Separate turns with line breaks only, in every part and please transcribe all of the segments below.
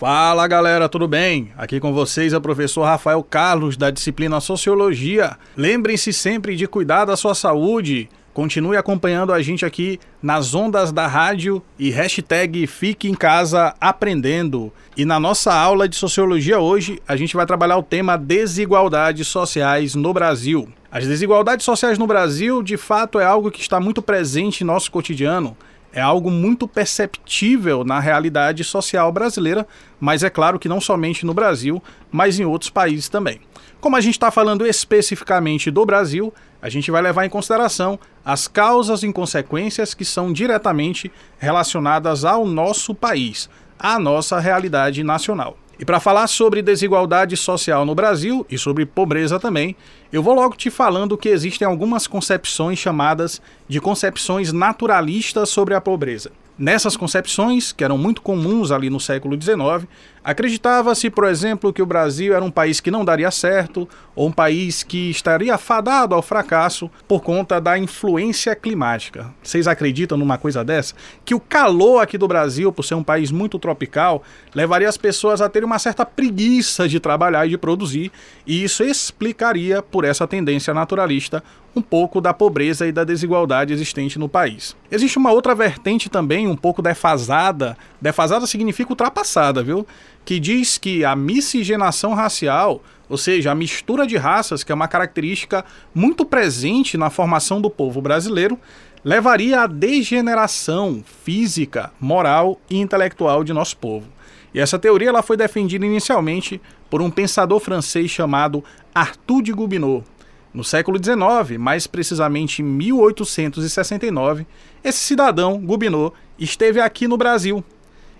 Fala galera, tudo bem? Aqui com vocês é o professor Rafael Carlos da disciplina Sociologia. Lembrem-se sempre de cuidar da sua saúde. Continue acompanhando a gente aqui nas ondas da rádio e hashtag Fique em Casa Aprendendo. E na nossa aula de Sociologia hoje, a gente vai trabalhar o tema desigualdades sociais no Brasil. As desigualdades sociais no Brasil, de fato, é algo que está muito presente em nosso cotidiano é algo muito perceptível na realidade social brasileira, mas é claro que não somente no Brasil, mas em outros países também. Como a gente está falando especificamente do Brasil, a gente vai levar em consideração as causas e consequências que são diretamente relacionadas ao nosso país, à nossa realidade nacional. E para falar sobre desigualdade social no Brasil e sobre pobreza também, eu vou logo te falando que existem algumas concepções chamadas de concepções naturalistas sobre a pobreza. Nessas concepções, que eram muito comuns ali no século XIX, acreditava-se, por exemplo, que o Brasil era um país que não daria certo, ou um país que estaria fadado ao fracasso por conta da influência climática. Vocês acreditam numa coisa dessa? Que o calor aqui do Brasil, por ser um país muito tropical, levaria as pessoas a terem uma certa preguiça de trabalhar e de produzir, e isso explicaria, por essa tendência naturalista, um pouco da pobreza e da desigualdade existente no país. Existe uma outra vertente também, um pouco defasada, defasada significa ultrapassada, viu? Que diz que a miscigenação racial, ou seja, a mistura de raças, que é uma característica muito presente na formação do povo brasileiro, levaria à degeneração física, moral e intelectual de nosso povo. E essa teoria ela foi defendida inicialmente por um pensador francês chamado Arthur de Gobineau, no século XIX, mais precisamente em 1869, esse cidadão, Gobineau, esteve aqui no Brasil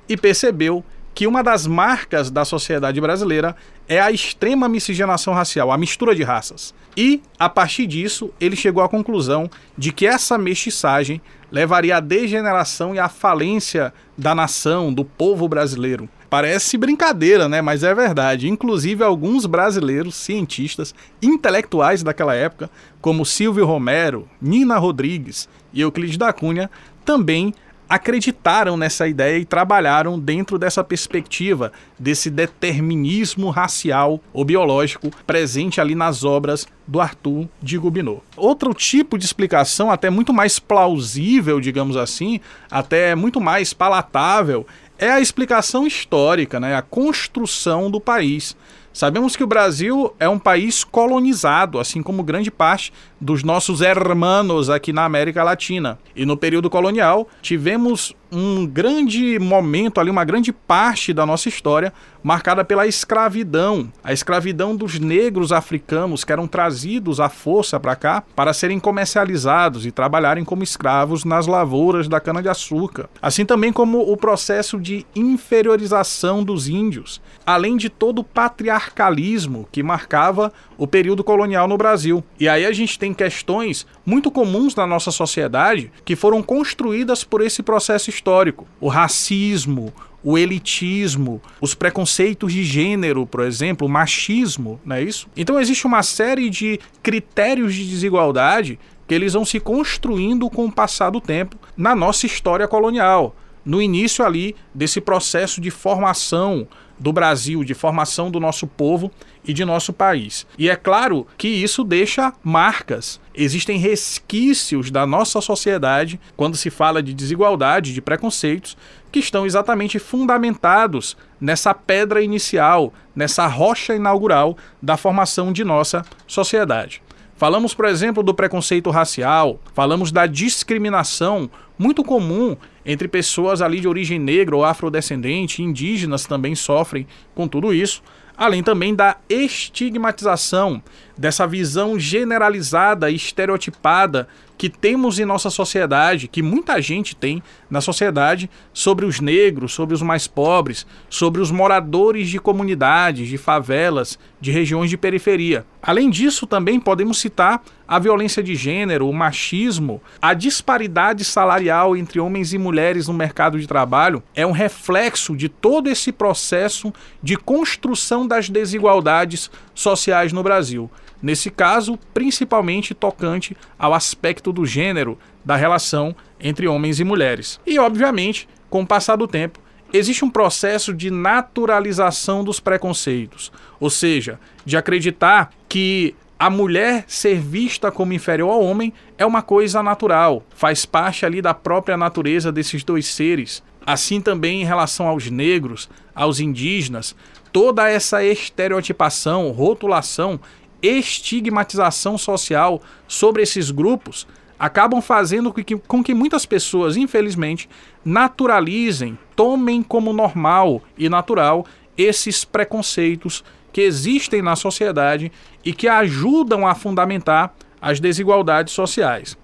e percebeu que uma das marcas da sociedade brasileira é a extrema miscigenação racial, a mistura de raças. E, a partir disso, ele chegou à conclusão de que essa mestiçagem levaria à degeneração e à falência da nação, do povo brasileiro. Parece brincadeira, né? Mas é verdade. Inclusive, alguns brasileiros, cientistas, intelectuais daquela época, como Silvio Romero, Nina Rodrigues e Euclides da Cunha, também acreditaram nessa ideia e trabalharam dentro dessa perspectiva, desse determinismo racial ou biológico presente ali nas obras do Arthur de Gobineau. Outro tipo de explicação, até muito mais plausível, digamos assim, até muito mais palatável, é a explicação histórica, né, a construção do país. Sabemos que o Brasil é um país colonizado, assim como grande parte dos nossos hermanos aqui na América Latina. E no período colonial, tivemos um grande momento ali, uma grande parte da nossa história marcada pela escravidão, a escravidão dos negros africanos que eram trazidos à força para cá para serem comercializados e trabalharem como escravos nas lavouras da cana-de-açúcar. Assim também como o processo de inferiorização dos índios, além de todo o patriarcalismo que marcava o período colonial no Brasil. E aí a gente tem questões muito comuns na nossa sociedade que foram construídas por esse processo histórico. O racismo, o elitismo, os preconceitos de gênero, por exemplo, o machismo, não é isso? Então existe uma série de critérios de desigualdade que eles vão se construindo com o passar do tempo na nossa história colonial, no início ali desse processo de formação do Brasil, de formação do nosso povo e de nosso país. E é claro que isso deixa marcas. Existem resquícios da nossa sociedade quando se fala de desigualdade, de preconceitos, que estão exatamente fundamentados nessa pedra inicial, nessa rocha inaugural da formação de nossa sociedade. Falamos, por exemplo, do preconceito racial, falamos da discriminação muito comum entre pessoas ali de origem negra ou afrodescendente, indígenas também sofrem com tudo isso, além também da estigmatização, dessa visão generalizada e estereotipada que temos em nossa sociedade, que muita gente tem na sociedade, sobre os negros, sobre os mais pobres, sobre os moradores de comunidades, de favelas, de regiões de periferia. Além disso, também podemos citar a violência de gênero, o machismo, a disparidade salarial entre homens e mulheres no mercado de trabalho é um reflexo de todo esse processo de construção das desigualdades sociais no Brasil. Nesse caso, principalmente tocante ao aspecto do gênero da relação entre homens e mulheres. E, obviamente, com o passar do tempo, existe um processo de naturalização dos preconceitos, ou seja, de acreditar que a mulher ser vista como inferior ao homem é uma coisa natural, faz parte ali da própria natureza desses dois seres. Assim também em relação aos negros, aos indígenas, toda essa estereotipação, rotulação, estigmatização social sobre esses grupos acabam fazendo com que, com que muitas pessoas, infelizmente, naturalizem, tomem como normal e natural esses preconceitos que existem na sociedade e que ajudam a fundamentar as desigualdades sociais.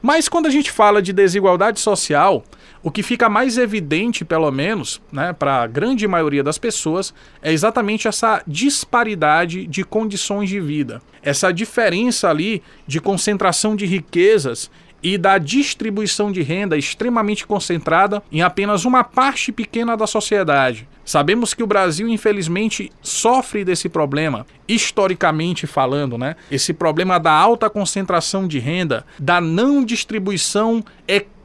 Mas quando a gente fala de desigualdade social, o que fica mais evidente, pelo menos, né, para a grande maioria das pessoas, é exatamente essa disparidade de condições de vida. Essa diferença ali de concentração de riquezas e da distribuição de renda extremamente concentrada em apenas uma parte pequena da sociedade. Sabemos que o Brasil, infelizmente, sofre desse problema, historicamente falando, né? Esse problema da alta concentração de renda, da não distribuição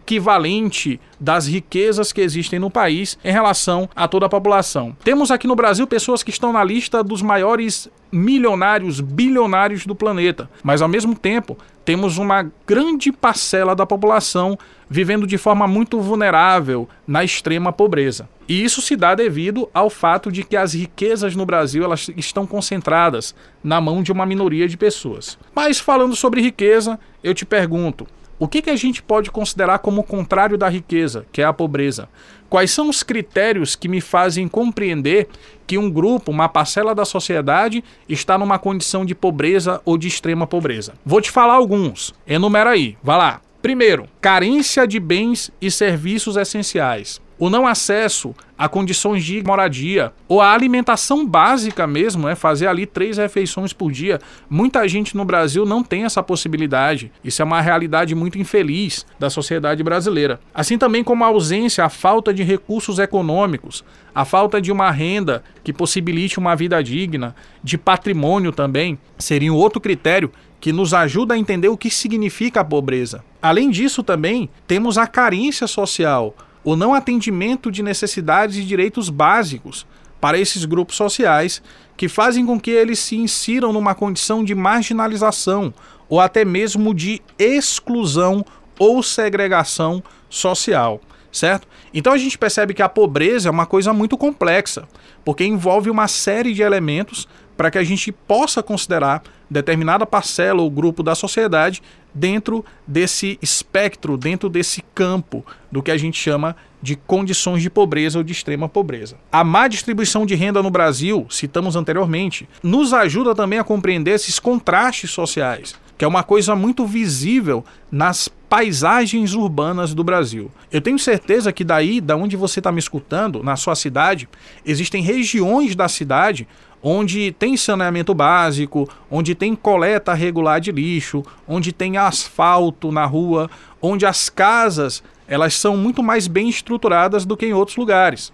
equivalente das riquezas que existem no país em relação a toda a população. Temos aqui no Brasil pessoas que estão na lista dos maiores milionários, bilionários do planeta, mas ao mesmo tempo temos uma grande parcela da população vivendo de forma muito vulnerável na extrema pobreza. E isso se dá devido ao fato de que as riquezas no Brasil elas estão concentradas na mão de uma minoria de pessoas. Mas falando sobre riqueza, eu te pergunto, o que, que a gente pode considerar como o contrário da riqueza, que é a pobreza? Quais são os critérios que me fazem compreender que um grupo, uma parcela da sociedade, está numa condição de pobreza ou de extrema pobreza? Vou te falar alguns. Enumera aí, vá lá. Primeiro, carência de bens e serviços essenciais o não acesso a condições de moradia ou a alimentação básica mesmo, é fazer ali três refeições por dia. Muita gente no Brasil não tem essa possibilidade. Isso é uma realidade muito infeliz da sociedade brasileira. Assim também como a ausência, a falta de recursos econômicos, a falta de uma renda que possibilite uma vida digna, de patrimônio também, seria um outro critério que nos ajuda a entender o que significa a pobreza. Além disso, também temos a carência social o não atendimento de necessidades e direitos básicos para esses grupos sociais que fazem com que eles se insiram numa condição de marginalização ou até mesmo de exclusão ou segregação social, certo? Então a gente percebe que a pobreza é uma coisa muito complexa, porque envolve uma série de elementos para que a gente possa considerar determinada parcela ou grupo da sociedade dentro desse espectro, dentro desse campo do que a gente chama de condições de pobreza ou de extrema pobreza. A má distribuição de renda no Brasil, citamos anteriormente, nos ajuda também a compreender esses contrastes sociais, que é uma coisa muito visível nas paisagens urbanas do Brasil. Eu tenho certeza que daí, da onde você está me escutando, na sua cidade, existem regiões da cidade onde tem saneamento básico, onde tem coleta regular de lixo, onde tem asfalto na rua, onde as casas elas são muito mais bem estruturadas do que em outros lugares.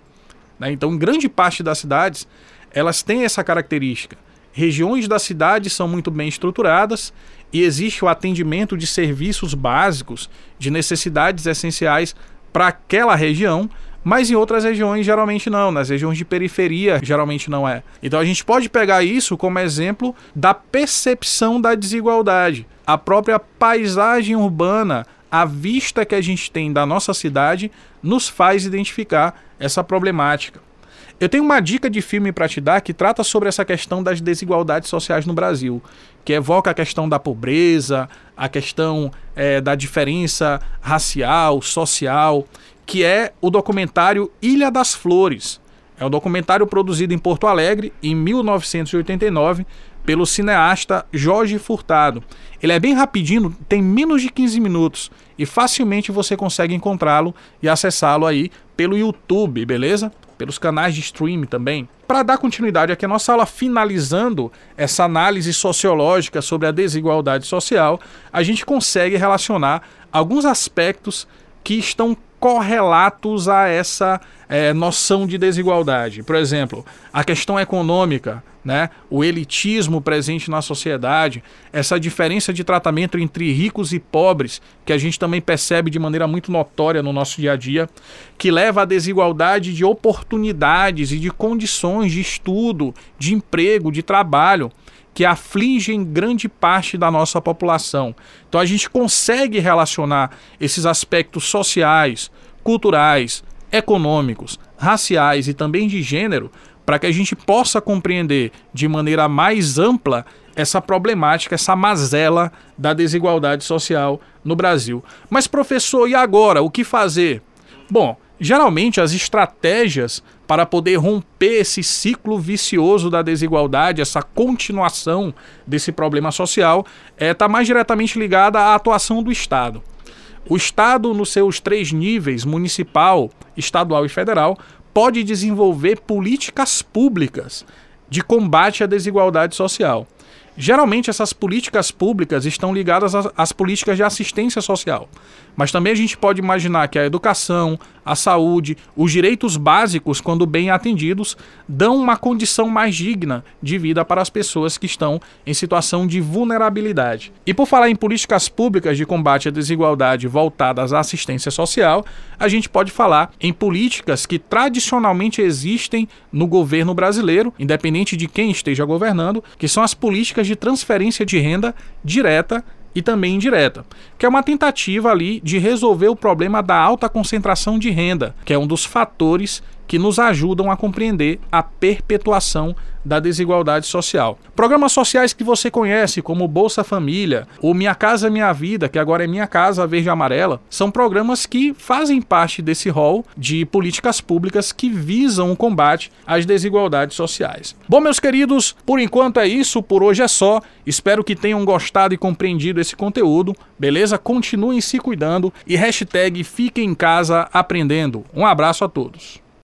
Né? Então, grande parte das cidades, elas têm essa característica. Regiões da cidade são muito bem estruturadas e existe o atendimento de serviços básicos, de necessidades essenciais para aquela região, mas em outras regiões geralmente não, nas regiões de periferia geralmente não é. Então a gente pode pegar isso como exemplo da percepção da desigualdade. A própria paisagem urbana, a vista que a gente tem da nossa cidade, nos faz identificar essa problemática. Eu tenho uma dica de filme para te dar que trata sobre essa questão das desigualdades sociais no Brasil, que evoca a questão da pobreza, a questão é, da diferença racial, social que é o documentário Ilha das Flores. É um documentário produzido em Porto Alegre em 1989 pelo cineasta Jorge Furtado. Ele é bem rapidinho, tem menos de 15 minutos e facilmente você consegue encontrá-lo e acessá-lo aí pelo YouTube, beleza? Pelos canais de streaming também. Para dar continuidade aqui à nossa aula, finalizando essa análise sociológica sobre a desigualdade social, a gente consegue relacionar alguns aspectos que estão correlatos a essa é, noção de desigualdade. Por exemplo, a questão econômica, né, o elitismo presente na sociedade, essa diferença de tratamento entre ricos e pobres, que a gente também percebe de maneira muito notória no nosso dia a dia, que leva à desigualdade de oportunidades e de condições de estudo, de emprego, de trabalho que afligem grande parte da nossa população. Então a gente consegue relacionar esses aspectos sociais, culturais, econômicos, raciais e também de gênero para que a gente possa compreender de maneira mais ampla essa problemática, essa mazela da desigualdade social no Brasil. Mas professor, e agora? O que fazer? Bom, geralmente as estratégias para poder romper esse ciclo vicioso da desigualdade, essa continuação desse problema social, está é, tá mais diretamente ligada à atuação do Estado. O Estado, nos seus três níveis, municipal, estadual e federal, pode desenvolver políticas públicas de combate à desigualdade social. Geralmente, essas políticas públicas estão ligadas às, políticas de assistência social. Mas também a gente pode imaginar que a educação, a saúde, os direitos básicos, quando bem atendidos, dão uma condição mais digna de vida para as pessoas que estão em situação de vulnerabilidade. E por falar em políticas públicas de combate à desigualdade voltadas à assistência social, a gente pode falar em políticas que tradicionalmente existem no governo brasileiro, independente de quem esteja governando, que são as de transferência de renda direta e também indireta, que é uma tentativa ali de resolver o problema da alta concentração de renda, que é um dos fatores que nos ajudam a compreender a perpetuação da desigualdade social. Programas sociais que você conhece, como Bolsa Família, ou Minha Casa Minha Vida, que agora é Minha Casa Verde e Amarela, são programas que fazem parte desse rol de políticas públicas que visam o combate às desigualdades sociais. Bom, meus queridos, por enquanto é isso, por hoje é só. Espero que tenham gostado e compreendido esse conteúdo, beleza? Continuem se cuidando e hashtag Fiquem em Casa Aprendendo. Um abraço a todos.